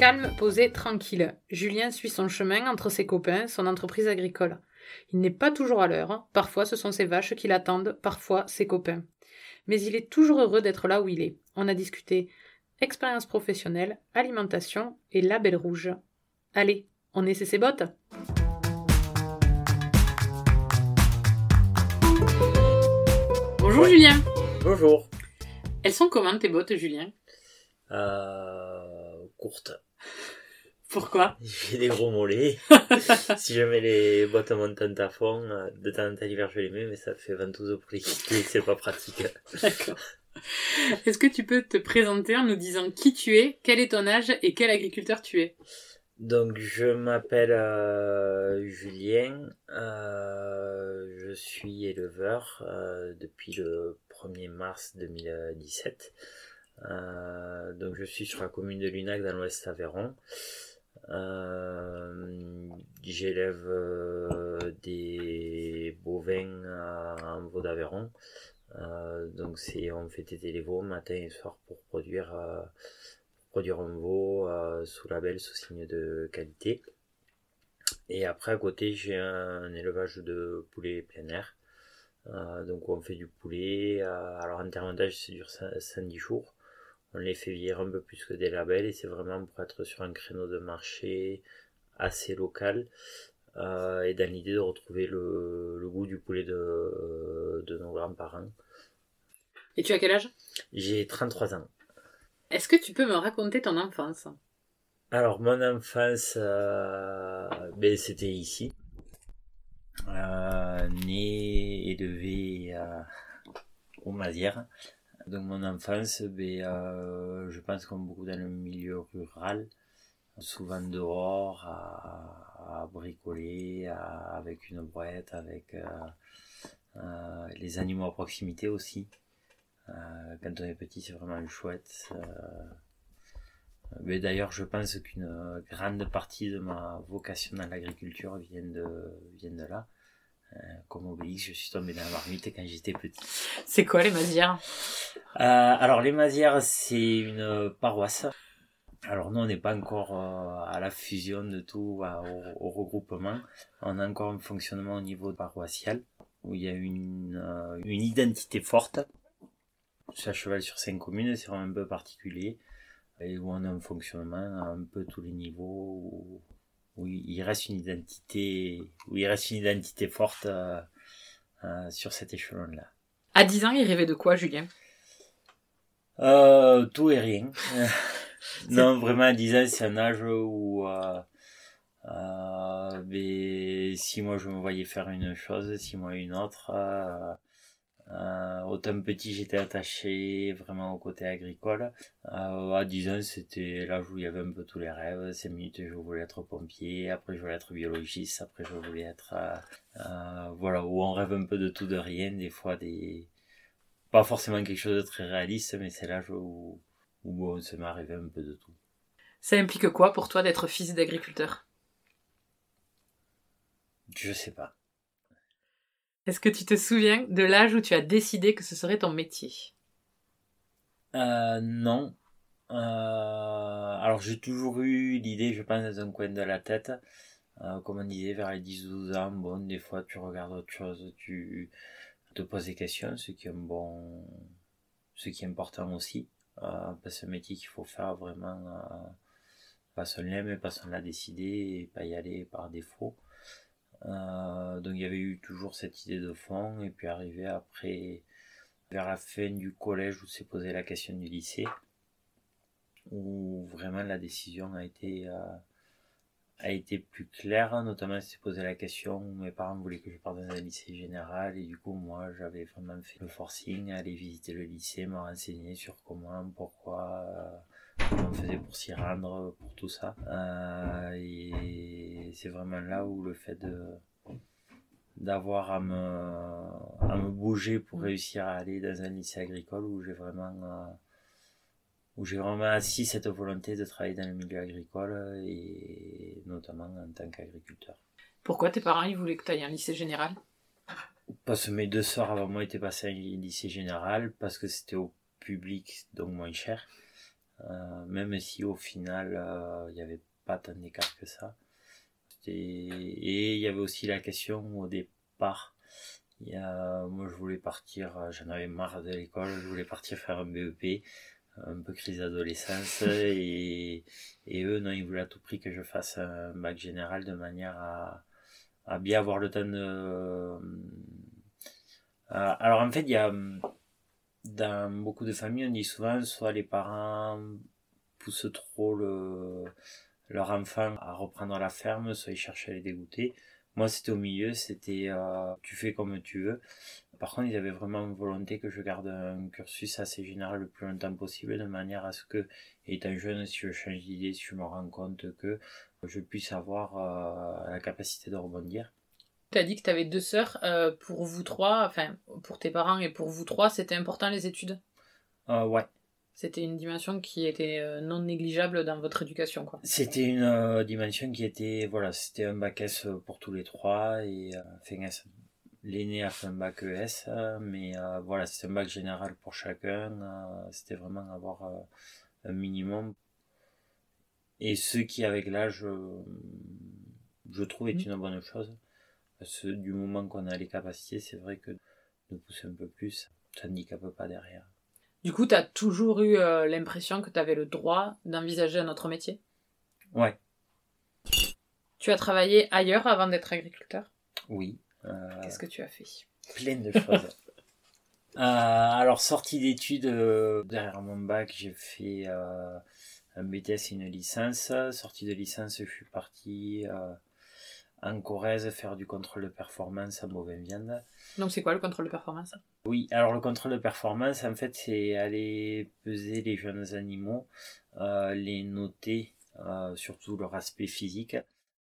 Calme, posé, tranquille. Julien suit son chemin entre ses copains, son entreprise agricole. Il n'est pas toujours à l'heure. Parfois, ce sont ses vaches qui l'attendent, parfois ses copains. Mais il est toujours heureux d'être là où il est. On a discuté expérience professionnelle, alimentation et label rouge. Allez, on essaie ses bottes Bonjour Julien. Bonjour. Elles sont comment tes bottes, Julien? Euh, courte. Pourquoi? J'ai des gros mollets. si je mets les bottes montantes à fond, euh, de temps en temps l'hiver je les mets, mais ça fait ventouse pour les quitter, c'est pas pratique. D'accord. Est-ce que tu peux te présenter en nous disant qui tu es, quel est ton âge et quel agriculteur tu es? Donc je m'appelle euh, Julien, euh, je suis éleveur euh, depuis le 1er mars 2017. Euh, donc je suis sur la commune de Lunac dans l'ouest Aveyron. Euh, J'élève euh, des bovins en veau d'Aveyron. Donc c'est on fait téter les veaux matin et soir pour produire produire un veau sous label sous signe de qualité. Et après à côté j'ai un, élevage de poulets plein air. Donc on fait du poulet. alors en termes d'âge ça dure 5-10 jours. On les fait vieillir un peu plus que des labels et c'est vraiment pour être sur un créneau de marché assez local euh, et dans l'idée de retrouver le, le goût du poulet de, de nos grands-parents. Et tu as quel âge? J'ai 33 ans. Est-ce que tu peux me raconter ton enfance? Alors mon enfance, euh, ben, c'était ici. Euh, né, élevé euh, au Mazières. Donc mon enfance, ben, euh, je pense comme beaucoup dans le milieu rural, souvent dehors, à, à bricoler, à- avec une brouette, avec euh, euh, les animaux à proximité aussi. Quand on est petit, c'est vraiment chouette. Mais d'ailleurs, je pense qu'une grande partie de ma vocation dans l'agriculture vient de, vient de là. Euh, comme Obélix, je suis tombé dans la marmite quand j'étais petit. C'est quoi les Mazières? Euh, alors, les Mazières, c'est une paroisse. Alors, nous, on n'est pas encore euh, à la fusion de tout, au, au regroupement. On a encore un fonctionnement au niveau paroissial, où il y a une, une identité forte. C'est à cheval sur cinq communes, c'est vraiment un peu particulier. Et où on a un fonctionnement à un peu tous les niveaux, où, où il reste une identité, où il reste une identité forte euh, euh, sur cet échelon-là. À 10 ans, il rêvait de quoi, Julien? Euh, tout et rien. Non, vraiment, à 10 ans, c'est un âge où, mais si moi je me voyais faire une chose, si moi une autre, euh, autant petit j'étais attaché vraiment au côté agricole. Euh, à 10 ans, c'était l'âge où il y avait un peu tous les rêves. 5 minutes, je voulais être pompier, après je voulais être biologiste, après je voulais être, euh, euh, voilà, où on rêve un peu de tout, de rien, des fois des, pas forcément quelque chose de très réaliste, mais c'est l'âge où, où bon, ça m'est arrivé un peu de tout. Ça implique quoi pour toi d'être fils d'agriculteur? Je sais pas. Est-ce que tu te souviens de l'âge où tu as décidé que ce serait ton métier? Euh, non. Euh, alors j'ai toujours eu l'idée, je pense, dans un coin de la tête. Euh, comme on disait, vers les 10-12 ans, bon, des fois tu regardes autre chose, tu te poses des questions, ce qui est bon, ce qui est important aussi. Euh, parce que métier qu'il faut faire vraiment, euh, pas on l'aime, pas on l'a décidé, et pas y aller par défaut. Euh, donc il y avait eu toujours cette idée de fond, et puis arrivé après, vers la fin du collège où s'est posé la question du lycée, où vraiment la décision a été, euh, a été plus claire, notamment s'est posé la question où mes parents voulaient que je parte dans un lycée général, et du coup moi j'avais vraiment fait le forcing, aller visiter le lycée, me renseigner sur comment, pourquoi, euh, on faisait pour s'y rendre, pour tout ça. Euh, et c'est vraiment là où le fait de d'avoir à me, à me bouger pour mm. réussir à aller dans un lycée agricole où j'ai vraiment euh, où j'ai vraiment assis cette volonté de travailler dans le milieu agricole et notamment en tant qu'agriculteur. Pourquoi tes parents ils voulaient que tu ailles un lycée général? Parce que mes deux sœurs avant moi étaient passées à un lycée général, parce que c'était au public, donc moins cher. Euh, même si au final, euh, il n'y avait pas tant d'écart que ça. Et il y avait aussi la question au départ. Moi, je voulais partir, j'en avais marre de l'école, je voulais partir faire un BEP, un peu crise d'adolescence, et, eux, non, ils voulaient à tout prix que je fasse un bac général de manière à, bien avoir le temps de. Euh, alors en fait, il y a dans beaucoup de familles, on dit souvent soit les parents poussent trop le, leur enfant à reprendre la ferme, soit ils cherchent à les dégoûter. Moi, c'était au milieu, c'était euh, tu fais comme tu veux. Par contre, ils avaient vraiment une volonté que je garde un cursus assez général le plus longtemps possible, de manière à ce que, étant jeune, si je change d'idée, si je me rends compte que je puisse avoir euh, la capacité de rebondir. Tu as dit que tu avais deux sœurs. Euh, pour vous trois, enfin, pour tes parents et pour vous trois, c'était important les études? Euh, Ouais. C'était une dimension qui était euh, non négligeable dans votre éducation, quoi. C'était une dimension qui était, voilà, c'était un bac S pour tous les trois et l'aîné a fait un bac ES, mais voilà, c'était un bac général pour chacun. c'était vraiment avoir un minimum. Et ce qui, avec l'âge, je trouve, est mmh. une bonne chose du moment qu'on a les capacités, c'est vrai que de pousser un peu plus, ça handicape pas derrière. Du coup, tu as toujours eu euh, l'impression que tu avais le droit d'envisager un autre métier? Ouais. Tu as travaillé ailleurs avant d'être agriculteur? Oui. Euh, Qu'est-ce que tu as fait? Plein de choses. Euh, alors, sortie d'études, derrière mon bac, j'ai fait un BTS et une licence. Sortie de licence, je suis parti en Corrèze faire du contrôle de performance à bovin viande. Donc c'est quoi le contrôle de performance? Oui, alors le contrôle de performance, en fait, c'est aller peser les jeunes animaux, euh, les noter, euh, surtout leur aspect physique.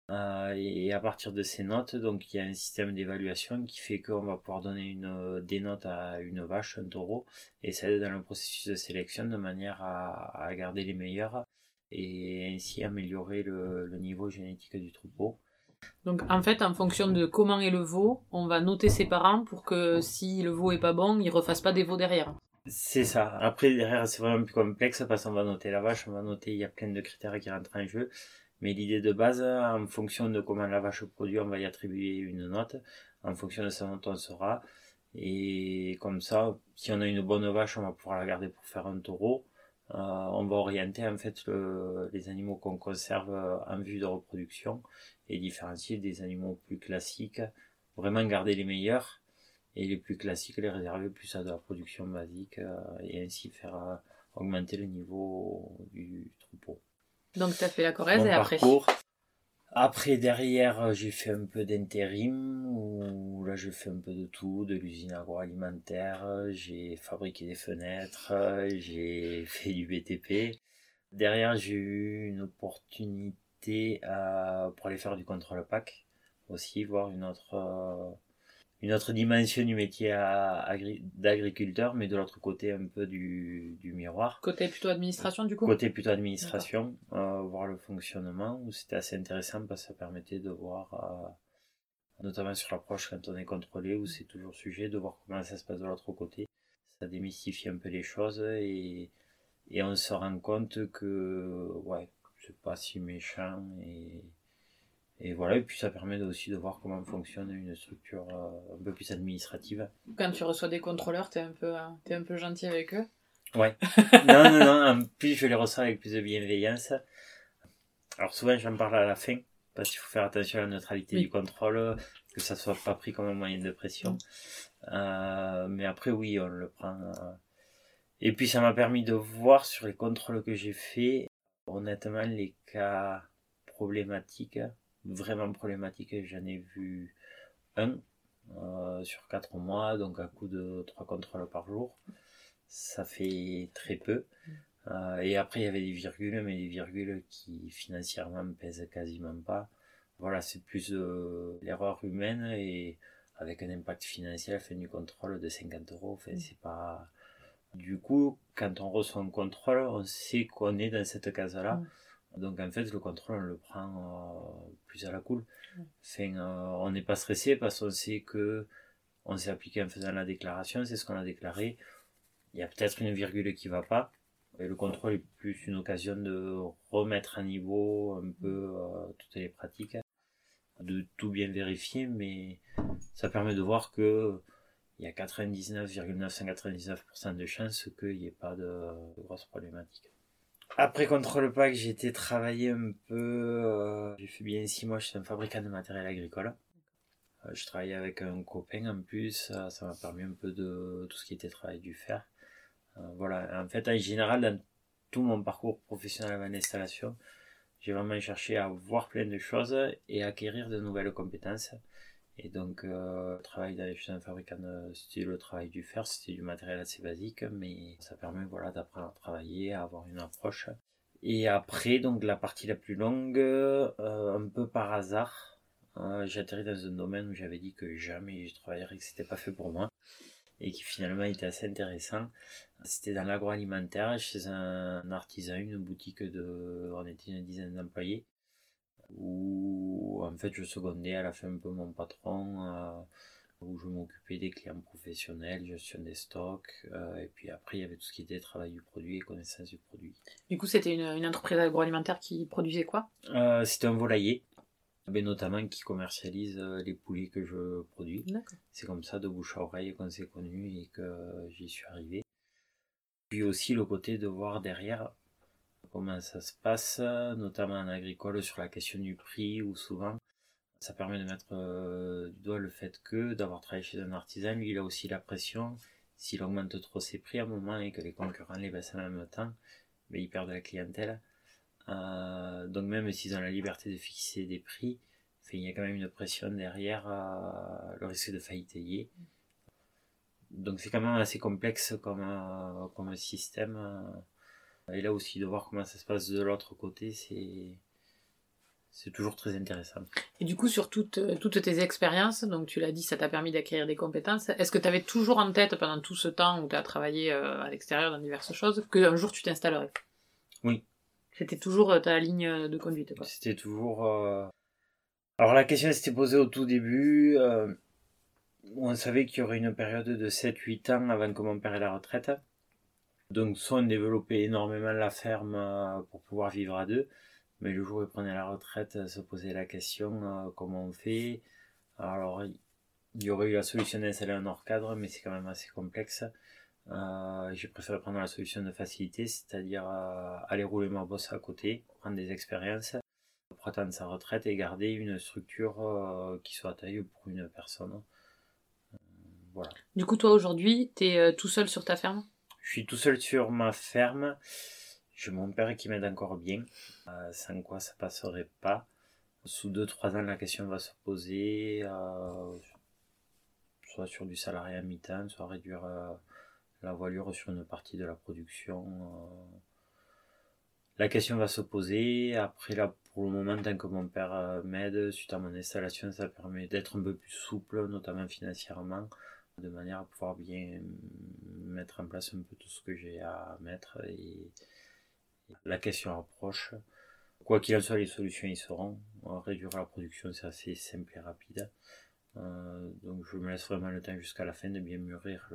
Euh, et à partir de ces notes, donc il y a un système d'évaluation qui fait qu'on va pouvoir donner une, des notes à une vache, un taureau, et ça aide dans le processus de sélection de manière à, à garder les meilleurs et ainsi améliorer le, le niveau génétique du troupeau. Donc en fait, en fonction de comment est le veau, on va noter ses parents pour que si le veau est pas bon, il refasse pas des veaux derrière. C'est ça. Après, derrière, c'est vraiment plus complexe parce qu'on va noter la vache, on va noter, il y a plein de critères qui rentrent en jeu. Mais l'idée de base, en fonction de comment la vache produit, on va y attribuer une note. En fonction de sa note, on sera. Et comme ça, si on a une bonne vache, on va pouvoir la garder pour faire un taureau. Euh, on va orienter en fait les animaux qu'on conserve en vue de reproduction et différencier des animaux plus classiques, vraiment garder les meilleurs et les plus classiques les réserver plus à de la production basique euh, et ainsi faire euh, augmenter le niveau du troupeau. Donc tu as fait la Corrèze et après Après derrière j'ai fait un peu d'intérim où là je fais un peu de tout, de l'usine agroalimentaire, j'ai fabriqué des fenêtres, j'ai fait du BTP. Derrière j'ai eu une opportunité euh, pour aller faire du contrôle PAC aussi, voir une autre, euh, une autre dimension du métier d'agriculteur, mais de l'autre côté un peu du, du, miroir. Côté plutôt administration du coup? Côté plutôt administration, euh, voir le fonctionnement, où c'était assez intéressant parce que ça permettait de voir, notamment sur l'approche quand on est contrôlé, où c'est toujours sujet, de voir comment ça se passe de l'autre côté. Ça démystifie un peu les choses et, et on se rend compte que, ouais, pas si méchant et, et voilà, et puis ça permet aussi de voir comment fonctionne une structure euh, un peu plus administrative. Quand tu reçois des contrôleurs, t'es un peu, euh, es un peu gentil avec eux Ouais. non, non, non, en plus je les reçois avec plus de bienveillance. Alors souvent j'en parle à la fin, parce qu'il faut faire attention à la neutralité du contrôle, que ça soit pas pris comme un moyen de pression. Euh, mais après oui, on le prend. Et puis ça m'a permis de voir sur les contrôles que j'ai fait Honnêtement, les cas problématiques, vraiment problématiques, j'en ai vu un euh, sur quatre mois, donc à coup de trois contrôles par jour. Ça fait très peu. et après, il y avait des virgules, mais des virgules qui financièrement pèsent quasiment pas. Voilà, c'est plus l'erreur humaine et avec un impact financier à la fin du contrôle de 50 euros. Enfin, mm. c'est pas. Du coup, quand on reçoit un contrôle, on sait qu'on est dans cette case-là. Mm. Donc en fait, le contrôle, on le prend euh, plus à la cool. Enfin, euh, on n'est pas stressé parce qu'on sait que on s'est appliqué en faisant la déclaration, c'est ce qu'on a déclaré. Il y a peut-être une virgule qui va pas. Et le contrôle est plus une occasion de remettre à niveau un peu euh, toutes les pratiques, de tout bien vérifier, mais ça permet de voir que il y a 99,999% de chances qu'il n'y ait pas de, de grosses problématiques. Après Contrôle Pack, j'ai été travailler un peu. Euh, j'ai fait bien six mois chez un fabricant de matériel agricole. Euh, je travaillais avec un copain en plus. ça m'a permis un peu de tout ce qui était travail du fer. Euh, voilà. En fait, en général, dans tout mon parcours professionnel en installation, j'ai vraiment cherché à voir plein de choses et acquérir de nouvelles compétences. Et donc, euh, travail chez un fabricant, c'était le travail du fer, c'était du matériel assez basique, mais ça permet voilà, d'apprendre à travailler, à avoir une approche. Et après, donc la partie la plus longue, euh, un peu par hasard, euh, j'ai atterri dans un domaine où j'avais dit que jamais je travaillerais, que c'était pas fait pour moi, et qui finalement était assez intéressant. C'était dans l'agroalimentaire, chez un artisan, une boutique de, on était une dizaine d'employés où en fait je secondais à la fin un peu mon patron, euh, où je m'occupais des clients professionnels, gestion des stocks, euh, et puis après il y avait tout ce qui était travail du produit et connaissance du produit. Du coup c'était une, une, entreprise agroalimentaire qui produisait quoi? Euh, C'était un volailler, mais notamment qui commercialise les poulets que je produis. C'est comme ça de bouche à oreille qu'on s'est connu et que j'y suis arrivé. Puis aussi le côté de voir derrière comment ça se passe, notamment en agricole sur la question du prix, où souvent ça permet de mettre euh, du doigt le fait que d'avoir travaillé chez un artisan, lui il a aussi la pression, s'il augmente trop ses prix à un moment et que les concurrents les baissent en même temps, mais il perd de la clientèle. Euh, donc même s'ils ont la liberté de fixer des prix, il y a quand même une pression derrière euh, le risque de faillite Donc c'est quand même assez complexe comme, comme système. Et là aussi, de voir comment ça se passe de l'autre côté, c'est c'est toujours très intéressant. Et du coup, sur toutes, euh, toutes tes expériences, donc tu l'as dit, ça t'a permis d'acquérir des compétences. Est-ce que tu avais toujours en tête, pendant tout ce temps où tu as travaillé euh, à l'extérieur dans diverses choses, qu'un jour tu t'installerais? Oui. C'était toujours euh, ta ligne de conduite, quoi. C'était toujours... Alors la question s'était posée au tout début. on savait qu'il y aurait une période de 7-8 ans avant que mon père ait la retraite. Donc soit on développait énormément la ferme euh, pour pouvoir vivre à deux, mais le jour où il prenait la retraite, euh, se posait la question euh, comment on fait? Alors il y aurait eu la solution d'installer un hors cadre, mais c'est quand même assez complexe. J'ai préféré prendre la solution de facilité, c'est-à-dire aller rouler ma bosse à côté, prendre des expériences, pour attendre sa retraite et garder une structure qui soit taille pour une personne. voilà. Du coup, toi aujourd'hui, tu es tout seul sur ta ferme? Je suis tout seul sur ma ferme. J'ai mon père qui m'aide encore bien, euh, sans quoi ça passerait pas. Sous 2-3 ans, la question va se poser, euh, soit sur du salarié à mi-temps, soit réduire euh, la voilure sur une partie de la production. La question va se poser. Après, là, pour le moment, tant que mon père m'aide, suite à mon installation, ça permet d'être un peu plus souple, notamment financièrement de manière à pouvoir bien mettre en place un peu tout ce que j'ai à mettre et la question approche. Quoi qu'il en soit, les solutions y seront. Réduire la production, c'est assez simple et rapide. Euh, donc je me laisse vraiment le temps jusqu'à la fin de bien mûrir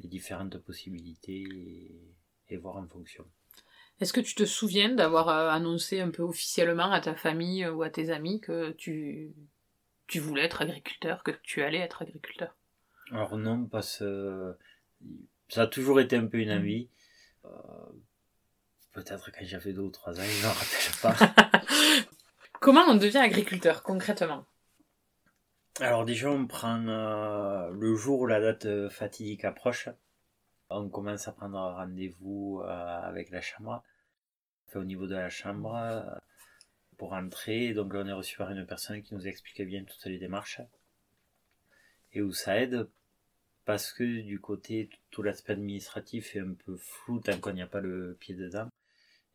les différentes possibilités et, voir en fonction. Est-ce que tu te souviens d'avoir euh, annoncé un peu officiellement à ta famille ou à tes amis que tu, tu voulais être agriculteur, que tu allais être agriculteur? Alors non, parce que ça a toujours été un peu une envie. Euh, peut-être quand j'avais deux ou trois ans, je m'en rappelle pas. Comment on devient agriculteur concrètement? Alors déjà, on prend euh, le jour où la date fatidique approche. On commence à prendre rendez-vous euh, avec la chambre. Enfin, au niveau de la chambre, pour entrer. Donc là, on est reçu par une personne qui nous expliquait bien toutes les démarches et où ça aide parce que du côté, tout l'aspect administratif est un peu flou tant qu'on n'y a pas le pied dedans.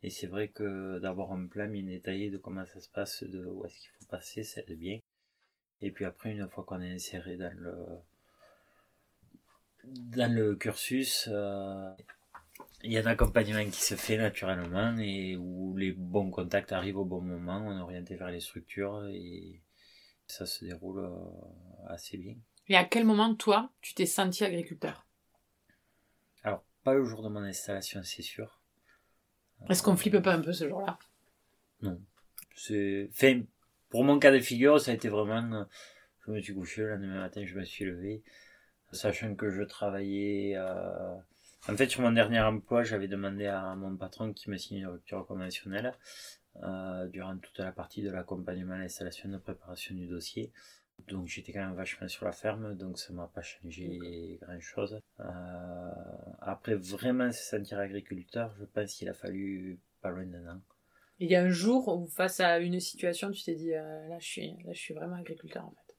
Et c'est vrai que d'avoir un plan bien détaillé de comment ça se passe, de où est-ce qu'il faut passer, c'est bien. Et puis après, une fois qu'on est inséré dans le, dans le cursus, euh, il y a un accompagnement qui se fait naturellement et où les bons contacts arrivent au bon moment, on est orienté vers les structures et ça se déroule euh, assez bien. Et à quel moment, toi, tu t'es senti agriculteur? Alors, pas le jour de mon installation, c'est sûr. Est-ce qu'on flippe pas un peu ce jour-là? Non. C'est... Enfin, pour mon cas de figure, ça a été vraiment... Je me suis couché, le lendemain matin, je me suis levé, sachant que je travaillais... Euh... En fait, sur mon dernier emploi, j'avais demandé à mon patron qui me signe une rupture conventionnelle euh, durant toute la partie de l'accompagnement à l'installation de préparation du dossier. Donc j'étais quand même vachement sur la ferme, donc ça m'a pas changé grand chose. Euh, après vraiment se sentir agriculteur, je pense qu'il a fallu pas loin d'un an. Il y a un jour où face à une situation, tu t'es dit euh, là je suis là je suis vraiment agriculteur en fait.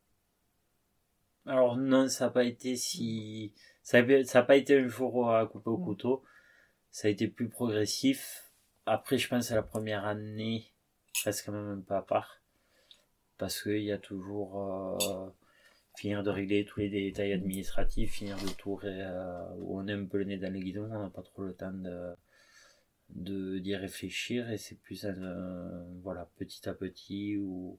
Alors non, ça n'a pas été si ça n'a pas été un jour à couper au couteau. Ça a été plus progressif. Après, je pense à la première année, reste quand même un peu à part parce qu'il y a toujours euh, finir de régler tous les détails administratifs, finir le tour euh, où on est un peu le nez dans le guidon, on n'a pas trop le temps de d'y réfléchir et c'est plus un, voilà petit à petit où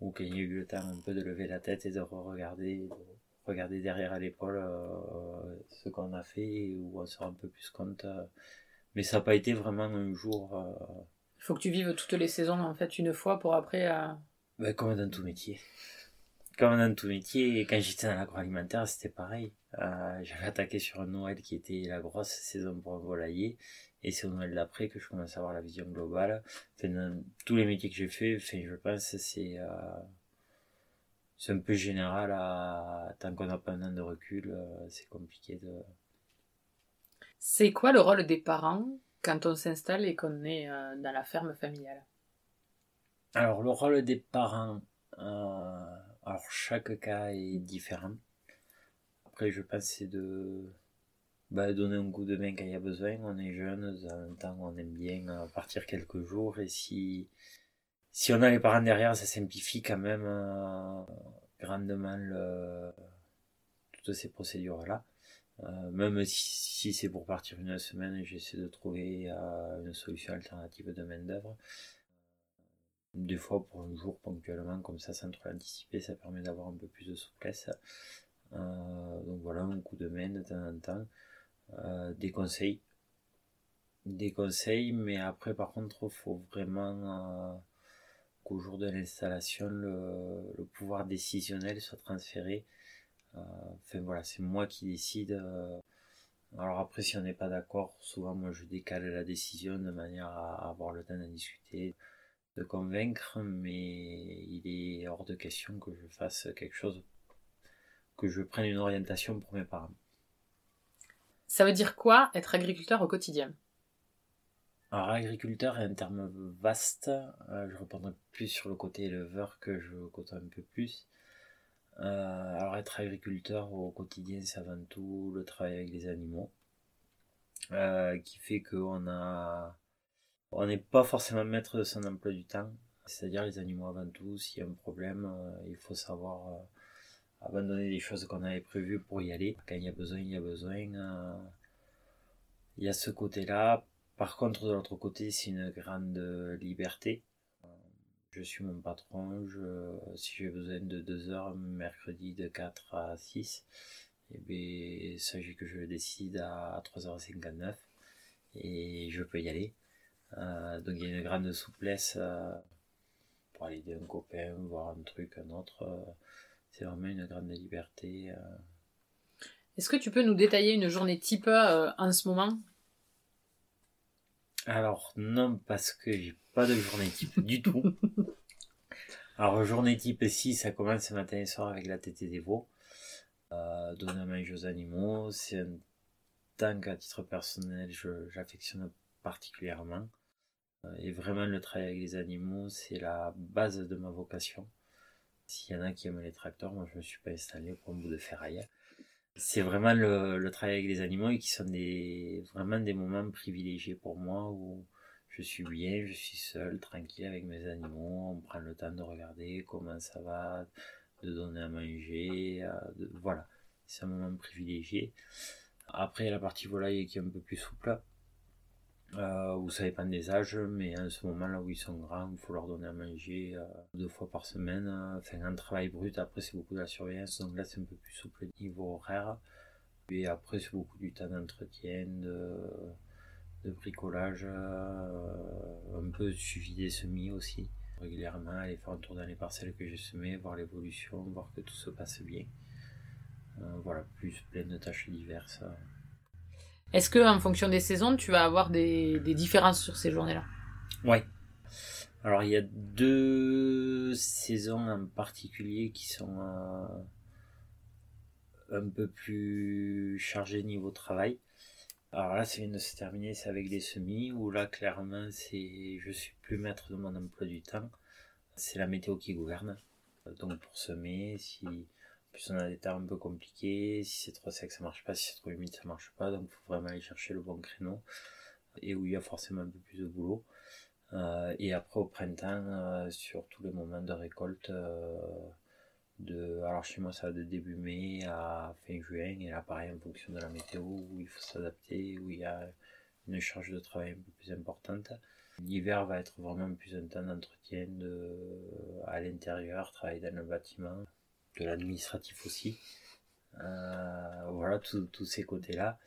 où il y a eu le temps un peu de lever la tête et de regarder regarder derrière à l'épaule euh, ce qu'on a fait où on se rend un peu plus compte mais ça n'a pas été vraiment un jour il faut que tu vives toutes les saisons en fait une fois pour après comme dans tout métier. Comme dans tout métier, quand j'étais dans l'agroalimentaire, c'était pareil. Euh, j'avais attaqué sur un Noël qui était la grosse saison pour un volailler, et c'est au Noël d'après que je commence à avoir la vision globale. dans tous les métiers que j'ai fait, je pense c'est euh, c'est un peu général. Tant qu'on n'a pas un an de recul, euh, c'est compliqué de. C'est quoi le rôle des parents quand on s'installe et qu'on est dans la ferme familiale? Alors, le rôle des parents, euh, alors chaque cas est différent. Après, je pense c'est de bah, donner un coup de main quand il y a besoin. On est jeune, dans un temps on aime bien euh, partir quelques jours. Et si, si on a les parents derrière, ça simplifie quand même euh, grandement toutes ces procédures-là. même si, c'est pour partir une semaine, j'essaie de trouver une solution alternative de main-d'œuvre. Des fois pour un jour ponctuellement, comme ça sans trop l'anticiper, ça permet d'avoir un peu plus de souplesse. Euh, donc voilà, un coup de main de temps en temps. Euh, des conseils. Des conseils, mais après par contre, faut vraiment euh, qu'au jour de l'installation, le, le, pouvoir décisionnel soit transféré. enfin voilà, c'est moi qui décide. alors après, si on n'est pas d'accord, souvent moi je décale la décision de manière à avoir le temps d'en discuter de convaincre, mais il est hors de question que je fasse quelque chose, que je prenne une orientation pour mes parents. Ça veut dire quoi être agriculteur au quotidien? Alors agriculteur est un terme vaste, euh, je reprendrai plus sur le côté éleveur que je côtoie un peu plus. Euh, alors être agriculteur au quotidien c'est avant tout le travail avec les animaux, euh, qui fait qu'on a on n'est pas forcément maître de son emploi du temps. C'est-à-dire les animaux avant tout, s'il y a un problème, euh, il faut savoir euh, abandonner des choses qu'on avait prévues pour y aller. Quand il y a besoin, il y a besoin. Euh, il y a ce côté-là. Par contre, de l'autre côté, c'est une grande liberté. Je suis mon patron. si j'ai besoin de 2 heures, mercredi de 4 à 6, et bien, sachez que je décide à 3h59 et je peux y aller. Euh, donc il y a une grande souplesse euh, pour aller d'un copain, voir un truc, un autre. Euh, c'est vraiment une grande liberté. Est-ce que tu peux nous détailler une journée type en ce moment? Alors non, parce que j'ai pas de journée type du tout. Alors journée type si ça commence ce matin et soir avec la tétée des veaux. donner à manger aux animaux, c'est un temps qu'à titre personnel j'affectionne particulièrement. Et vraiment, le travail avec les animaux, c'est la base de ma vocation. S'il y en a qui aiment les tracteurs, moi je me suis pas installé pour un bout de ferraille. c'est vraiment le, travail avec les animaux et qui sont des, vraiment des moments privilégiés pour moi où je suis bien, je suis seul, tranquille avec mes animaux, on prend le temps de regarder comment ça va, de donner à manger, euh, voilà, c'est un moment privilégié. Après, la partie volaille qui est un peu plus souple, euh, où ça dépend des âges, mais en ce moment là où ils sont grands, il faut leur donner à manger euh, deux fois par semaine. Enfin, un travail brut, après c'est beaucoup de la surveillance, donc là c'est un peu plus souple niveau horaire. Et après c'est beaucoup du temps d'entretien, de, bricolage, euh, un peu suivi des semis aussi. Régulièrement, aller faire un tour dans les parcelles que j'ai semées, voir l'évolution, voir que tout se passe bien. Euh, voilà, plus plein de tâches diverses. Est-ce que en fonction des saisons, tu vas avoir des, différences sur ces journées-là? Oui. Alors il y a deux saisons en particulier qui sont euh, un peu plus chargées niveau travail. Alors là, ça vient de se terminer, c'est avec les semis, où là, clairement, c'est, je suis plus maître de mon emploi du temps. C'est la météo qui gouverne. Donc pour semer, si plus on a des temps un peu compliqués, si c'est trop sec ça marche pas, si c'est trop humide ça marche pas, donc faut vraiment aller chercher le bon créneau. Et où il y a forcément un peu plus de boulot. Euh, et après au printemps, euh, sur tous les moments de récolte, euh, de, alors chez moi ça va de début mai à fin juin, et là pareil en fonction de la météo, où il faut s'adapter, où il y a une charge de travail un peu plus importante. L'hiver va être vraiment plus un temps d'entretien de, à l'intérieur, travailler dans le bâtiment de l'administratif aussi. Euh, voilà, tous ces côtés-là.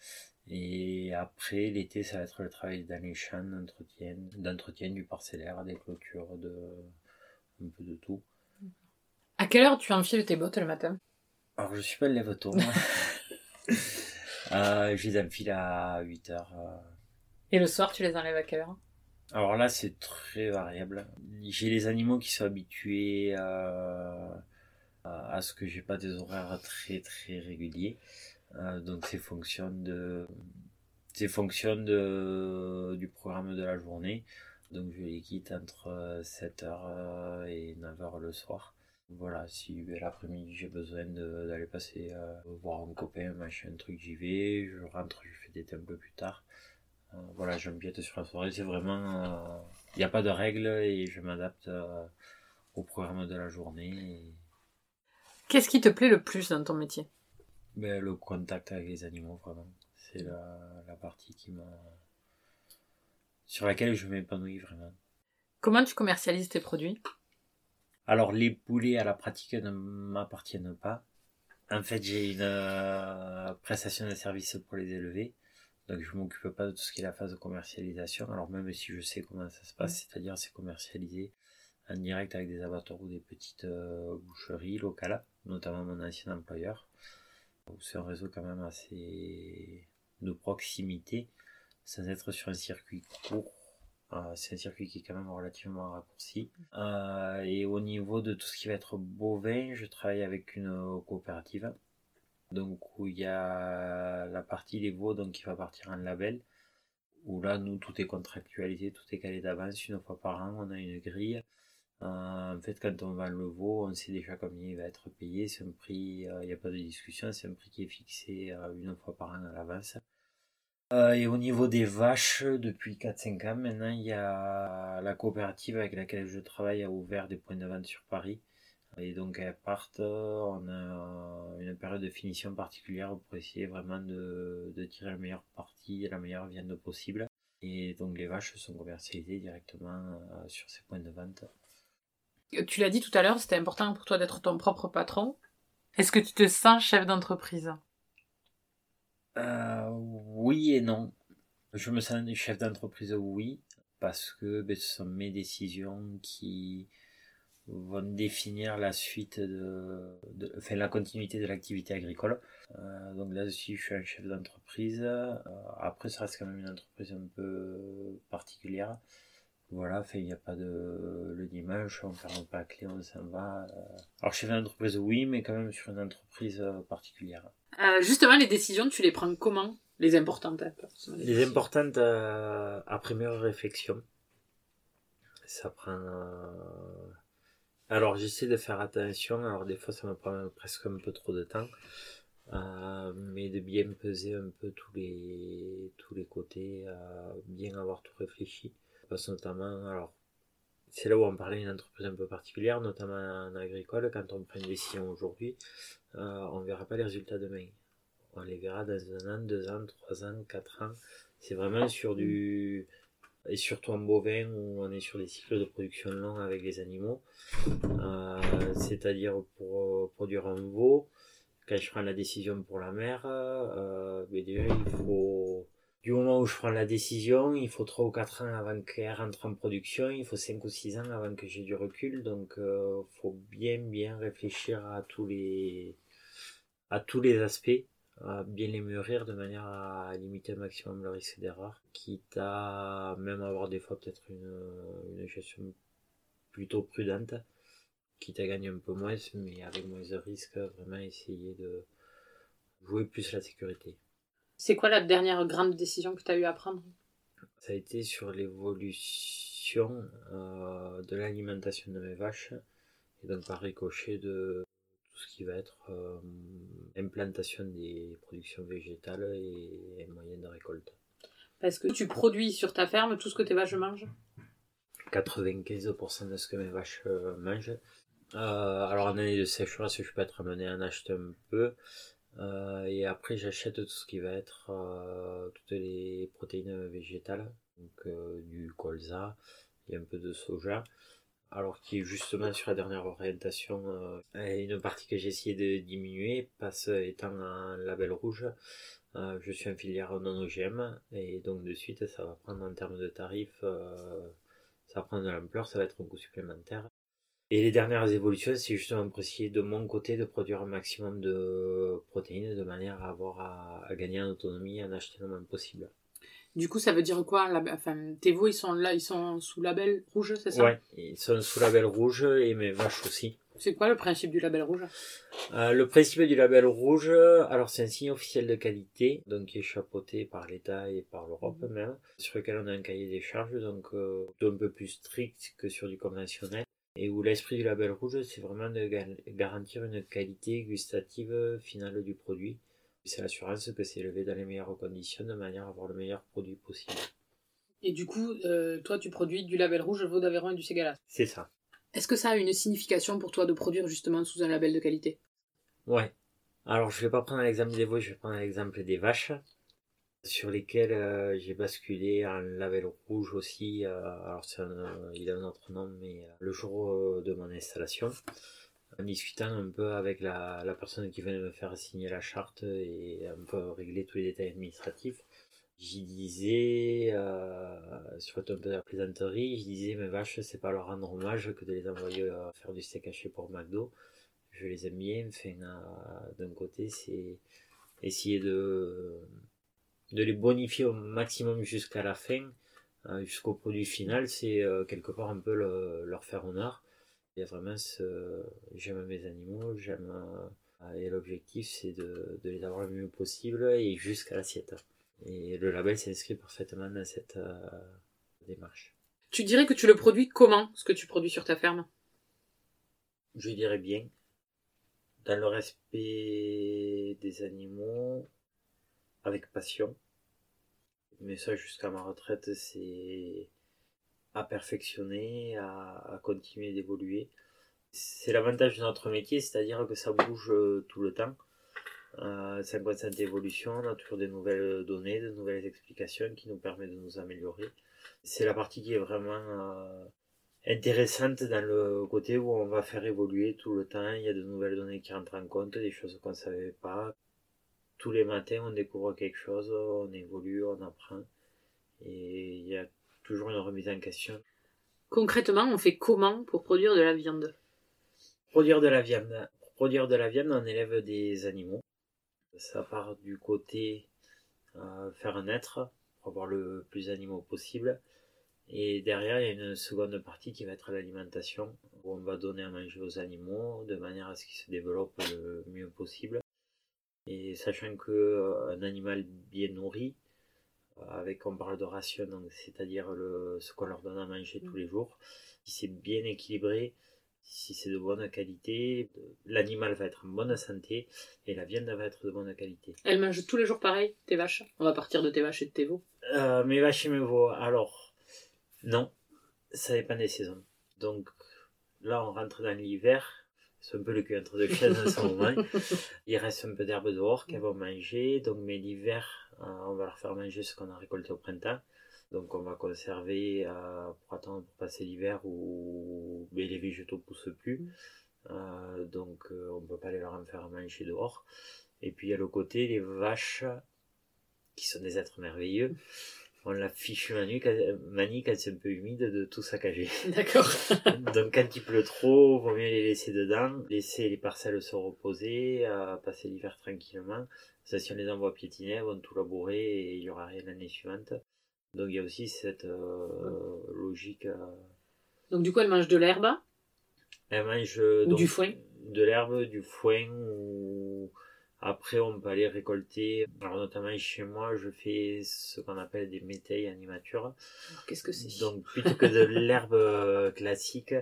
Et après, l'été, ça va être le travail champs d'entretien, d'entretien du parcellaire, des clôtures, de, un peu de tout. À quelle heure tu enfiles tes bottes le matin? Alors, je suis pas le lève tôt. euh, je les enfile à 8 heures. Euh. Et le soir, tu les enlèves à quelle heure? Alors là, c'est très variable. J'ai les animaux qui sont habitués à à ce que j'ai pas des horaires très très réguliers. Euh, donc c'est fonction de c'est fonction du programme de la journée. Donc je les quitte entre 7h euh, et 9h le soir. Voilà, si l'après-midi j'ai besoin d'aller passer euh, voir un copain, machin, un truc, j'y vais. Je rentre, je fais des peu plus tard. voilà, j'empiète sur la soirée. C'est vraiment. Il n'y a pas de règles et je m'adapte au programme de la journée. Qu'est-ce qui te plaît le plus dans ton métier? Ben, Le contact avec les animaux, vraiment. C'est la, la, partie qui m'a... sur laquelle je m'épanouis vraiment. Comment tu commercialises tes produits? Alors, les poulets à la pratique ne m'appartiennent pas. En fait, j'ai une euh, prestation de service pour les élever. Donc, je m'occupe pas de tout ce qui est la phase de commercialisation. Alors, même si je sais comment ça se passe, c'est-à-dire c'est commercialisé en direct avec des abattoirs ou des petites euh, boucheries locales notamment mon ancien employeur. C'est un réseau quand même assez de proximité, sans être sur un circuit court. Euh, c'est un circuit qui est quand même relativement raccourci. Euh, et au niveau de tout ce qui va être bovin, je travaille avec une coopérative. Donc où il y a la partie des veaux donc qui va partir en label. Où là, nous, tout est contractualisé, tout est calé d'avance. Une fois par an, on a une grille euh, en fait, quand on vend le veau, on sait déjà combien il va être payé. C'est un prix, euh, il n'y a pas de discussion, c'est un prix qui est fixé euh, une fois par an à l'avance. et au niveau des vaches, depuis 4-5 ans maintenant, il y a la coopérative avec laquelle je travaille a ouvert des points de vente sur Paris. Et donc elles partent, on a une période de finition particulière pour essayer vraiment de, de tirer la meilleure partie la meilleure viande possible. Et donc les vaches sont commercialisées directement sur ces points de vente. Tu l'as dit tout à l'heure, c'était important pour toi d'être ton propre patron. Est-ce que tu te sens chef d'entreprise? Euh, Oui et non. Je me sens chef d'entreprise, oui, parce que ben, ce sont mes décisions qui vont définir la suite de, enfin, la continuité de l'activité agricole. Euh, donc là-dessus, je suis un chef d'entreprise. Euh, après, ça reste quand même une entreprise un peu particulière. Voilà, fait, il n'y a pas de le dimanche, on ferme pas la clé, on s'en va. Euh. Alors, fais une entreprise, oui, mais quand même sur une entreprise euh, particulière. Euh, justement, les décisions, tu les prends comment Les importantes hein, Les, importantes, après meilleure réflexion. Ça prend. Alors, j'essaie de faire attention. Alors, des fois, ça me prend presque un peu trop de temps. euh, mais de bien peser un peu tous les, tous les côtés, bien avoir tout réfléchi. Parce notamment, alors, c'est là où on parlait d'une entreprise un peu particulière, notamment en agricole, quand on prend une décision aujourd'hui, on ne verra pas les résultats demain. On les verra dans un an, deux ans, trois ans, quatre ans. C'est vraiment sur du, et surtout en bovin où on est sur des cycles de production longs avec les animaux. Euh, c'est-à-dire pour euh, produire un veau, quand je prends la décision pour la mère, euh, ben déjà il faut du moment où je prends la décision, il faut 3 ou 4 ans avant qu'elle rentre en production, il faut 5 ou 6 ans avant que j'ai du recul, donc il euh, faut bien bien réfléchir à tous les à tous les aspects à bien les mûrir de manière à limiter au maximum le risque d'erreur, quitte à même avoir des fois peut-être une, une gestion plutôt prudente, quitte à gagner un peu moins, mais avec moins de risques, vraiment essayer de jouer plus la sécurité. C'est quoi la dernière grande décision que tu as eu à prendre? Ça a été sur l'évolution euh, de l'alimentation de mes vaches, et donc par ricochet de tout ce qui va être euh, implantation des productions végétales et, moyens de récolte. Parce que tu produis sur ta ferme tout ce que tes vaches mangent? 95% de ce que mes vaches euh, mangent. Euh, alors en année de sécheresse, je peux être amené à en acheter un peu. Et après, j'achète tout ce qui va être toutes les protéines végétales, donc du colza et un peu de soja. Alors qui justement sur la dernière orientation, euh, une partie que j'ai essayé de diminuer, parce étant un label rouge, euh, je suis en filière non OGM, et donc de suite ça va prendre en termes de tarifs, euh, ça va prendre de l'ampleur, ça va être un coût supplémentaire. Et les dernières évolutions, c'est justement pour essayer de mon côté de produire un maximum de protéines de manière à avoir à, à gagner en autonomie et en acheter le moins possible. Du coup, ça veut dire quoi enfin, Tes veaux, ils sont là, ils sont sous label rouge, c'est ça? Ouais, ils sont sous label rouge et mes vaches aussi. C'est quoi le principe du label rouge? Euh, Le principe du label rouge, alors c'est un signe officiel de qualité, donc qui est chapeauté par l'État et par l'Europe mhm. même, sur lequel on a un cahier des charges, donc euh, un peu plus strict que sur du conventionnel, et où l'esprit du label rouge, c'est vraiment de garantir une qualité gustative finale du produit c'est l'assurance que c'est élevé dans les meilleures conditions de manière à avoir le meilleur produit possible. Et du coup, euh, toi, tu produis du label rouge, Vaud d'Aveyron et du Ségala. C'est ça. Est-ce que ça a une signification pour toi de produire justement sous un label de qualité? Ouais. Alors, je vais pas prendre l'exemple des veaux, je vais prendre l'exemple des vaches, sur lesquelles euh, j'ai basculé un label rouge aussi. Euh, alors, il a un autre nom, mais le jour de mon installation en discutant un peu avec la, personne qui venait me faire signer la charte et un peu régler tous les détails administratifs. J'y disais, euh, sur un peu de la plaisanterie, je disais mes vaches, c'est pas leur rendre hommage que de les envoyer euh, faire du steak haché pour McDo. Je les aime bien, euh, d'un côté, c'est essayer de, de les bonifier au maximum jusqu'à la fin, euh, jusqu'au produit final, c'est euh, quelque part un peu le, leur faire honneur. Il y a vraiment ce. J'aime mes animaux, j'aime. Euh, et l'objectif, c'est de, de, les avoir le mieux possible et jusqu'à l'assiette. Et le label s'inscrit parfaitement dans cette euh, démarche. Tu dirais que tu le produis comment, ce que tu produis sur ta ferme? Je dirais bien. Dans le respect des animaux, avec passion. Mais ça, jusqu'à ma retraite, c'est à perfectionner, à, continuer d'évoluer. C'est l'avantage de notre métier, c'est-à-dire que ça bouge euh, tout le temps. Euh, c'est une constante évolution, on a toujours des nouvelles données, de nouvelles explications qui nous permettent de nous améliorer. C'est la partie qui est vraiment euh, intéressante dans le côté où on va faire évoluer tout le temps. Il y a de nouvelles données qui rentrent en compte, des choses qu'on ne savait pas. Tous les matins, on découvre quelque chose, on évolue, on apprend. Et il y a toujours une remise en question. Concrètement, on fait comment pour produire de la viande? Produire de la viande. Pour produire de la viande, on élève des animaux. Ça part du côté euh, faire naître pour avoir le plus d'animaux possible. Et derrière, il y a une seconde partie qui va être l'alimentation, où on va donner à manger aux animaux de manière à ce qu'ils se développent le mieux possible. Et sachant qu'un euh, animal bien nourri avec on parle de ration, donc c'est-à-dire ce qu'on leur donne à manger tous mm. les jours. Si c'est bien équilibré, si c'est de bonne qualité, l'animal va être en bonne santé et la viande va être de bonne qualité. Elles mangent tous les jours pareil, tes vaches? On va partir de tes vaches et de tes veaux. Euh, mes vaches et mes veaux, alors, non, ça dépend des saisons. Donc là, on rentre dans l'hiver, c'est un peu le cul entre deux chaises en ce moment. Il reste un peu d'herbe dehors qu'elles vont manger, donc mais l'hiver, euh, on va leur faire manger ce qu'on a récolté au printemps. Donc on va conserver euh, pour attendre pour passer l'hiver où mais les végétaux poussent plus. Mm. Euh, donc on peut pas les leur en faire manger dehors. Et puis à le côté, les vaches, qui sont des êtres merveilleux, on la fiche manie quand c'est un peu humide de tout saccager. D'accord. donc quand il pleut trop, vaut mieux les laisser dedans, laisser les parcelles se reposer, passer l'hiver tranquillement. Ça, si on les envoie piétiner, elles vont tout labourer et il y aura rien l'année suivante. Donc il y a aussi cette euh, logique. Euh, donc du coup, elle mange de l'herbe Elle mange du foin? De l'herbe, du foin ou après on peut aller récolter. Alors notamment chez moi, je fais ce qu'on appelle des métailles animatures. Qu'est-ce que c'est? Donc plutôt que de l'herbe euh, classique,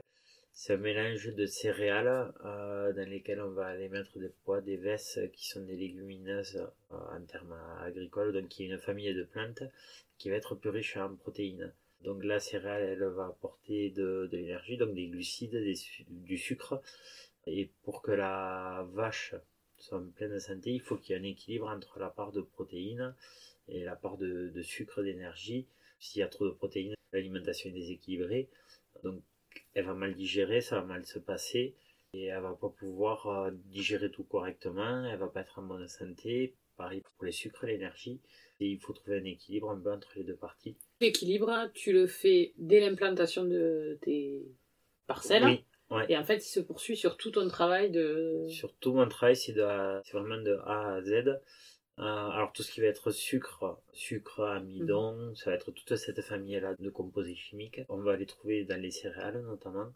c'est un mélange de céréales euh, dans lesquelles on va aller mettre des pois, des vesses qui sont des légumineuses euh, en termes agricoles, donc qui est une famille de plantes qui va être plus riche en protéines. Donc la céréale, elle va apporter de, l'énergie, donc des glucides, du sucre. Et pour que la vache soit en pleine santé, il faut qu'il y ait un équilibre entre la part de protéines et la part de, de sucre, d'énergie. S'il y a trop de protéines, l'alimentation est déséquilibrée. Donc elle va mal digérer, ça va mal se passer et elle va pas pouvoir euh, digérer tout correctement, elle va pas être en bonne santé. Pareil pour les sucres, l'énergie. Et il faut trouver un équilibre un peu entre les deux parties. L'équilibre, tu le fais dès l'implantation de tes parcelles. Oui. Et en fait, il se poursuit sur tout ton travail de. Sur tout mon travail, c'est vraiment de A à Z. Euh, alors tout ce qui va être sucre, sucre, amidon, mhm. ça va être toute cette famille-là de composés chimiques. On va les trouver dans les céréales notamment,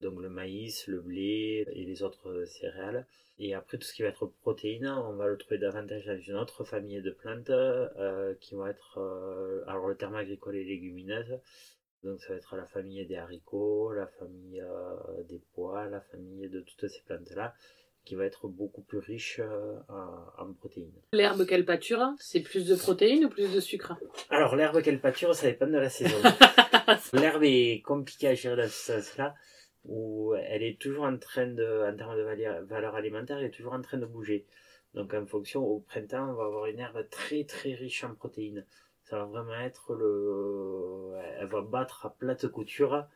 donc le maïs, le blé et les autres céréales. Et après tout ce qui va être protéines, on va le trouver davantage dans une autre famille de plantes euh, qui vont être, euh, alors le terme agricole est légumineuse, donc ça va être la famille des haricots, la famille des pois, la famille de toutes ces plantes-là qui va être beaucoup plus riche euh, en protéines. L'herbe qu'elle pâture, c'est plus de protéines ou plus de sucre? Alors l'herbe qu'elle pâture, ça dépend de la saison. L'herbe est compliquée à gérer dans ce sens-là, où elle est toujours en train de, en termes de valeur alimentaire, elle est toujours en train de bouger. Donc en fonction, au printemps, on va avoir une herbe très très riche en protéines. Ça va vraiment être le... Elle va battre à plate couture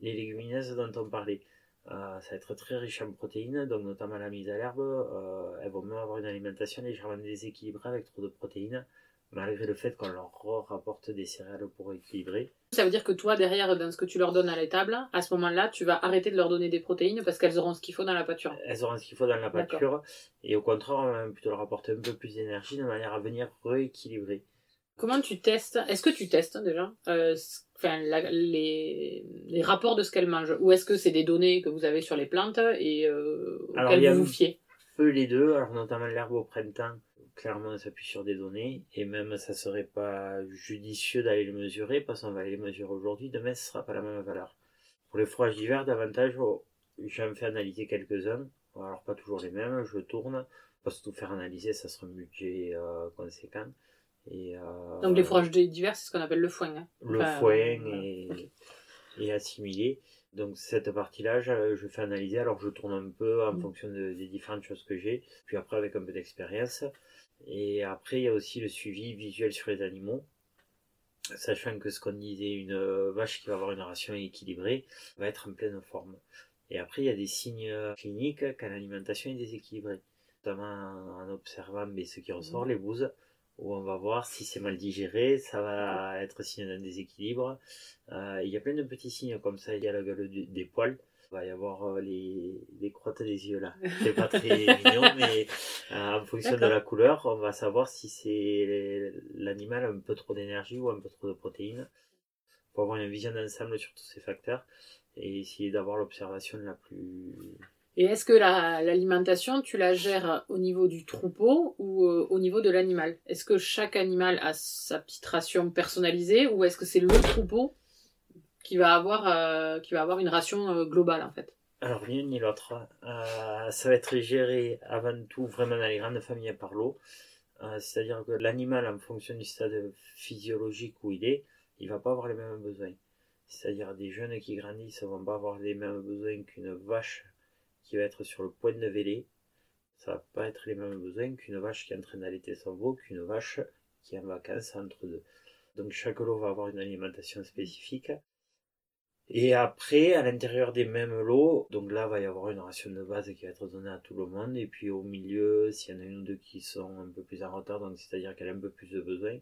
les légumineuses dont on parlait. Euh, ça va être très riche en protéines, donc notamment la mise à l'herbe. Euh, elles vont même avoir une alimentation légèrement déséquilibrée avec trop de protéines, malgré le fait qu'on leur rapporte des céréales pour équilibrer. Ça veut dire que toi, derrière, dans ce que tu leur donnes à l'étable, à ce moment-là, tu vas arrêter de leur donner des protéines parce qu'elles auront ce qu'il faut dans la pâture. Elles auront ce qu'il faut dans la pâture, et au contraire, on va plutôt leur apporter un peu plus d'énergie de manière à venir rééquilibrer. Comment tu testes? Est-ce que tu testes déjà? Euh, enfin, les, les, rapports de ce qu'elles mangent Ou est-ce que c'est des données que vous avez sur les plantes et euh, auxquelles vous vous fiez? peu les deux, alors notamment l'herbe au printemps, clairement on s'appuie sur des données, et même ça serait pas judicieux d'aller les mesurer, parce qu'on va les mesurer aujourd'hui, demain ce sera pas la même valeur. Pour les fourrages d'hiver, davantage, oh, j'en fais analyser quelques-uns, alors pas toujours les mêmes, je tourne, parce que tout faire analyser, ça sera un budget euh, conséquent. Euh, Donc les fourrages divers, c'est ce qu'on appelle le foin. Hein. Le foin est, assimilé. Donc cette partie-là, je, fais analyser, alors je tourne un peu en mm. fonction des différentes choses que j'ai, puis après avec un peu d'expérience. Et après, il y a aussi le suivi visuel sur les animaux, sachant que ce qu'on disait, une vache qui va avoir une ration équilibrée va être en pleine forme. Et après, il y a des signes cliniques quand l'alimentation est déséquilibrée, notamment en observant mais ce qui ressort, mm. les bouses où on va voir si c'est mal digéré, ça va être signe d'un déséquilibre. Euh, il y a plein de petits signes comme ça, il y a la gueule des poils. Il va y avoir euh, les, les crottes des yeux là. C'est pas très mignon, mais euh, en fonction de la couleur, on va savoir si c'est l'animal a un peu trop d'énergie ou un peu trop de protéines. Pour avoir une vision d'ensemble sur tous ces facteurs et essayer d'avoir l'observation la plus et est-ce que l'alimentation, tu la gères au niveau du troupeau ou euh, au niveau de l'animal? Est-ce que chaque animal a sa petite ration personnalisée ou est-ce que c'est le troupeau qui va avoir, euh, qui va avoir une ration euh, globale en fait? Alors, ni ni l'autre. Euh, ça va être géré avant tout vraiment dans les grandes familles par l'eau. C'est-à-dire que l'animal, en fonction du stade physiologique où il est, il va pas avoir les mêmes besoins. C'est-à-dire des jeunes qui grandissent vont pas avoir les mêmes besoins qu'une vache qui va être sur le point de véler. Ça va pas être les mêmes besoins qu'une vache qui est en train d'allaiter son veau, qu'une vache qui est en vacances entre deux. Donc chaque lot va avoir une alimentation spécifique. Et après, à l'intérieur des mêmes lots, donc là, va y avoir une ration de base qui va être donnée à tout le monde. Et puis au milieu, s'il y en a une ou deux qui sont un peu plus en retard, donc c'est-à-dire qu'elle a un peu plus de besoin,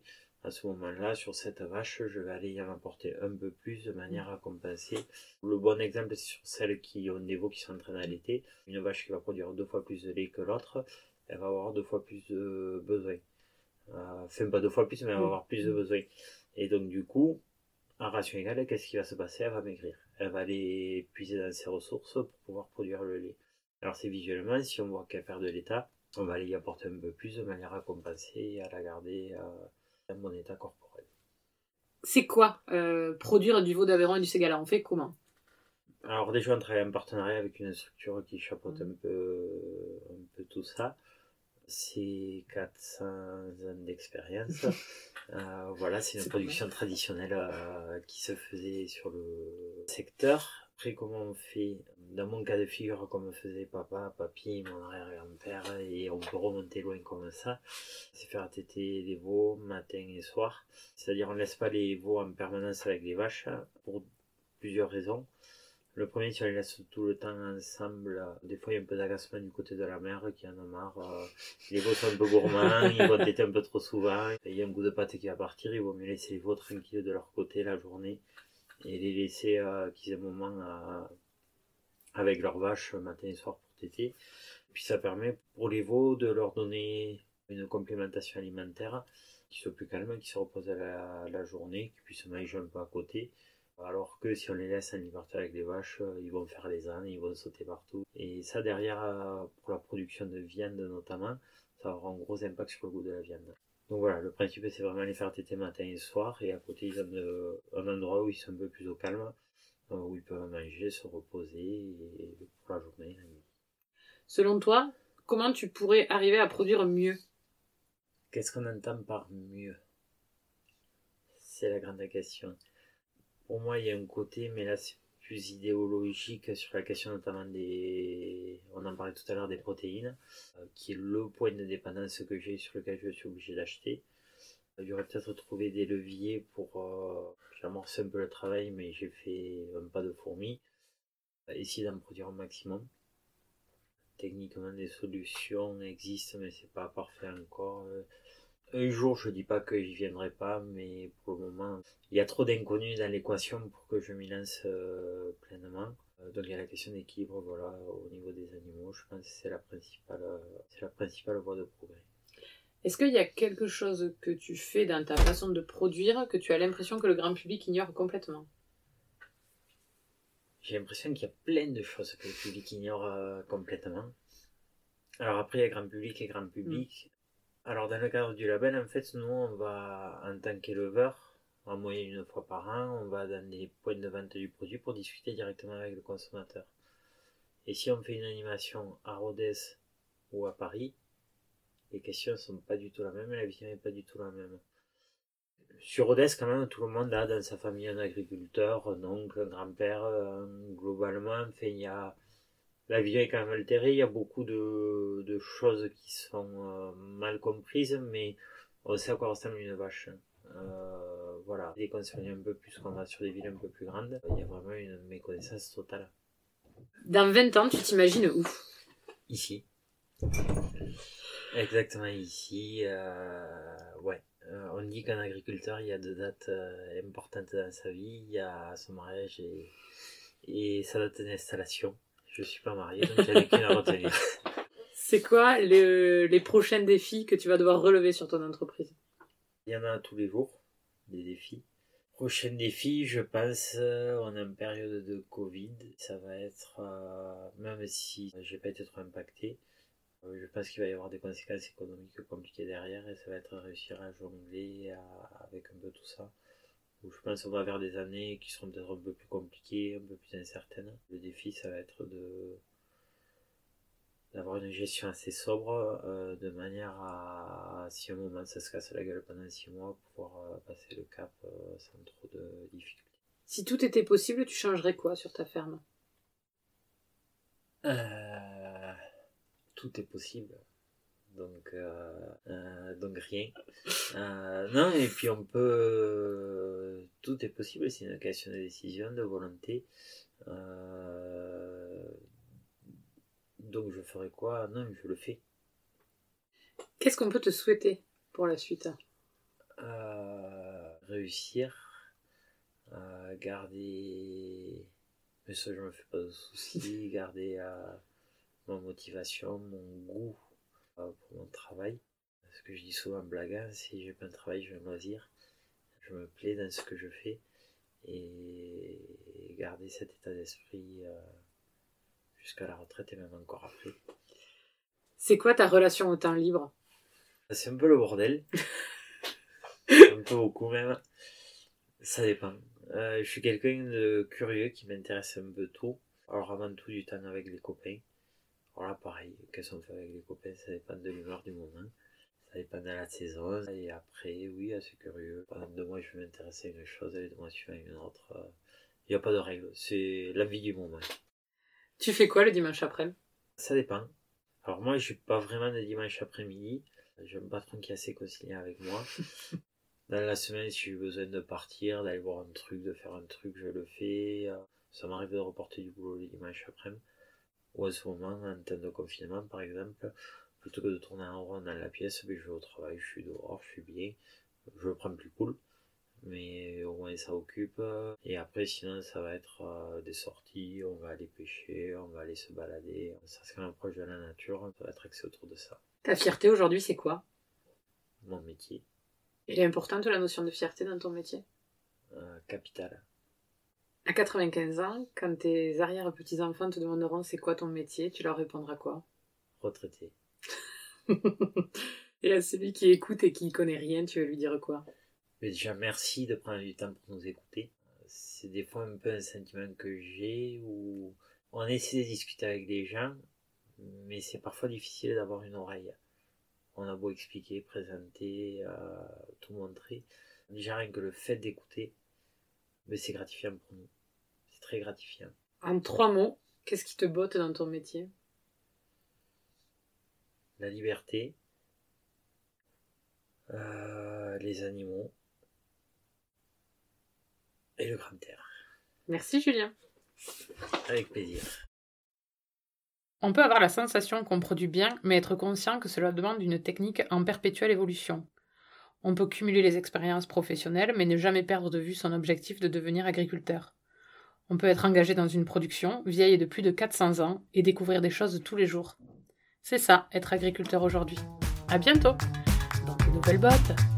à ce moment-là, sur cette vache, je vais aller y en apporter un peu plus de manière à compenser. Le bon exemple, c'est sur celles qui ont des veaux qui sont en train d'allaiter. Une vache qui va produire deux fois plus de lait que l'autre, elle va avoir deux fois plus de besoin. Euh, enfin, pas deux fois plus, mais elle va avoir plus de besoin. Et donc, du coup, en ration égale, qu'est-ce qui va se passer? Elle va maigrir. Elle va aller puiser dans ses ressources pour pouvoir produire le lait. Alors c'est visuellement, si on voit qu'elle perd de l'état, on va aller y apporter un peu plus de manière à compenser et à la garder bon état corporel. C'est quoi euh, produire du veau d'Aveyron et du Ségala? On fait comment? Alors déjà on travaille en partenariat avec une structure qui chapeaute un peu, un peu tout ça. C'est 400 ans d'expérience. Euh, voilà, c'est une production traditionnelle euh, qui se faisait sur le secteur. Après, comment on fait Dans mon cas de figure, comme faisait papa, papy, mon arrière-grand-père, et on peut remonter loin comme ça, c'est faire téter les veaux matin et soir. C'est-à-dire, on laisse pas les veaux en permanence avec les vaches pour plusieurs raisons. Le premier, si on les laisse tout le temps ensemble, des fois il y a un peu d'agacement du côté de la mère qui en a marre. Les veaux sont un peu gourmands, ils vont têter un peu trop souvent. Il y a un goût de pâte qui va partir, il vaut mieux laisser les veaux tranquilles de leur côté la journée et les laisser euh, qu'ils aient un moment euh, avec leurs vaches matin et soir pour téter. Puis ça permet pour les veaux de leur donner une complémentation alimentaire qui soit plus calme, qui se repose à la, journée, qui puisse manger un peu à côté alors que si on les laisse en liberté avec les vaches, euh, ils vont faire les ânes, ils vont sauter partout. Et ça derrière, euh, pour la production de viande notamment, ça aura un gros impact sur le goût de la viande. Donc voilà, le principe c'est vraiment les faire téter matin et soir, et à côté ils ont un endroit où ils sont un peu plus au calme, euh, où ils peuvent manger, se reposer pour la journée. La nuit. Selon toi, comment tu pourrais arriver à produire mieux? Qu'est-ce qu'on entend par mieux? C'est la grande question pour moi, il y a un côté, mais là, c'est plus idéologique sur la question notamment des, on en parlait tout à l'heure, des protéines, euh, qui est le point de dépendance que j'ai sur lequel je suis obligé d'acheter. J'aurais peut-être trouvé des leviers pour, euh, j'amorce un peu le travail, mais j'ai fait un pas de fourmi, essayer d'en produire un maximum. Techniquement, des solutions existent, mais c'est pas parfait encore. Un jour, je dis pas que j'y viendrai pas, mais pour le moment, il y a trop d'inconnus dans l'équation pour que je m'y lance euh, pleinement. Euh, donc il y a la question d'équilibre, voilà, au niveau des animaux, je pense que c'est la principale, c'est la principale voie de progrès. Est-ce qu'il y a quelque chose que tu fais dans ta façon de produire que tu as l'impression que le grand public ignore complètement? J'ai l'impression qu'il y a plein de choses que le public ignore euh, complètement. Alors après, il y a grand public et grand public. Alors dans le cadre du label, en fait, nous, on va, en tant qu'éleveur, en moyenne une fois par an, on va dans les points de vente du produit pour discuter directement avec le consommateur. Et si on fait une animation à Rodez ou à Paris, les questions sont pas du tout la même, la vision n'est pas du tout la même. Sur Rodez, quand même, tout le monde a dans sa famille un agriculteur, un oncle, un grand-père, euh, globalement, enfin, il y a la vie est quand même altérée, il y a beaucoup de, de choses qui sont euh, mal comprises, mais on sait à quoi ressemble une vache. Euh, voilà, dès qu'on un peu plus qu'on va sur des villes un peu plus grandes, il y a vraiment une méconnaissance totale. Dans 20 ans, tu t'imagines où? Ici. Exactement ici. Euh, ouais. Euh, on dit qu'un agriculteur, il y a deux dates euh, importantes dans sa vie. Il y a son mariage et, et sa date d'installation. Je suis pas marié, donc j'avais qu'une à retenir. C'est quoi les, les prochains défis que tu vas devoir relever sur ton entreprise? Il y en a tous les jours, des défis. Prochain défi, je pense, euh, on est en période de Covid. Ça va être, euh, même si j'ai pas été trop impacté, euh, je pense qu'il va y avoir des conséquences économiques compliquées derrière et ça va être réussir à jongler avec un peu tout ça. Je pense qu'on va vers des années qui seront peut-être un peu plus compliquées, un peu plus incertaines. Le défi, ça va être de d'avoir une gestion assez sobre, euh, de manière à, si un moment ça se casse la gueule pendant six mois, pouvoir euh, passer le cap euh, sans trop de difficultés. Si tout était possible, tu changerais quoi sur ta ferme? Tout est possible donc donc rien non et puis on peut tout est possible c'est une question de décision de volonté donc je ferai quoi? Non, je le fais. Qu'est-ce qu'on peut te souhaiter pour la suite? Euh, Réussir, euh, garder. Mais ça, je me fais pas de soucis. garder euh, ma motivation, mon goût pour mon travail. Ce que je dis souvent en blaguant, si j'ai pas de travail, je vais me loisir. Je me plais dans ce que je fais et garder cet état d'esprit jusqu'à la retraite et même encore après. C'est quoi ta relation au temps libre? C'est un peu le bordel. un peu beaucoup même. Ça dépend. Euh, je suis quelqu'un de curieux qui m'intéresse un peu tout. Alors avant tout du temps avec les copains. Alors là pareil, qu'est-ce qu'on fait avec les copains Ça dépend de l'humeur du moment. Ça dépend de la saison. Et après, oui, assez curieux. Pendant deux mois, je vais m'intéresser à une chose et deux mois suivants à une autre. Il n'y a pas de règle. C'est la vie du moment. Tu fais quoi le dimanche après Ça dépend. Alors moi, je suis pas vraiment le dimanche après-midi. J'ai un patron qui est assez conciliant avec moi. Dans la semaine, si j'ai besoin de partir, d'aller voir un truc, de faire un truc, je le fais. Ça m'arrive de reporter du boulot le dimanche après-midi. Ou à ce moment, en temps de confinement, par exemple, plutôt que de tourner en rond dans la pièce, ben, je vais au travail, je suis dehors, je suis bien. Je le prends plus cool mais au moins ça occupe. Et après, sinon, ça va être euh, des sorties, on va aller pêcher, on va aller se balader. Ça c'est quand même proche de la nature, ça va être axé autour de ça. Ta fierté aujourd'hui, c'est quoi? Mon métier. Elle est importante la notion de fierté dans ton métier? Euh, Capital. À 95 ans, quand tes arrière-petits-enfants te demanderont c'est quoi ton métier, tu leur répondras quoi? Retraité. et à celui qui écoute et qui connaît rien, tu vas lui dire quoi? Mais déjà, merci de prendre du temps pour nous écouter. C'est des fois un peu un sentiment que j'ai où on essaie de discuter avec des gens, mais c'est parfois difficile d'avoir une oreille. On a beau expliquer, présenter, euh, tout montrer. Déjà, rien que le fait d'écouter, mais c'est gratifiant pour nous. Très gratifiant. En trois mots, qu'est-ce qui te botte dans ton métier? La liberté, euh, les animaux, et le terre. Merci Julien. Avec plaisir. On peut avoir la sensation qu'on produit bien, mais être conscient que cela demande une technique en perpétuelle évolution. On peut cumuler les expériences professionnelles, mais ne jamais perdre de vue son objectif de devenir agriculteur. On peut être engagé dans une production, vieille de plus de 400 ans, et découvrir des choses tous les jours. C'est ça, être agriculteur aujourd'hui. À bientôt dans de nouvelles bottes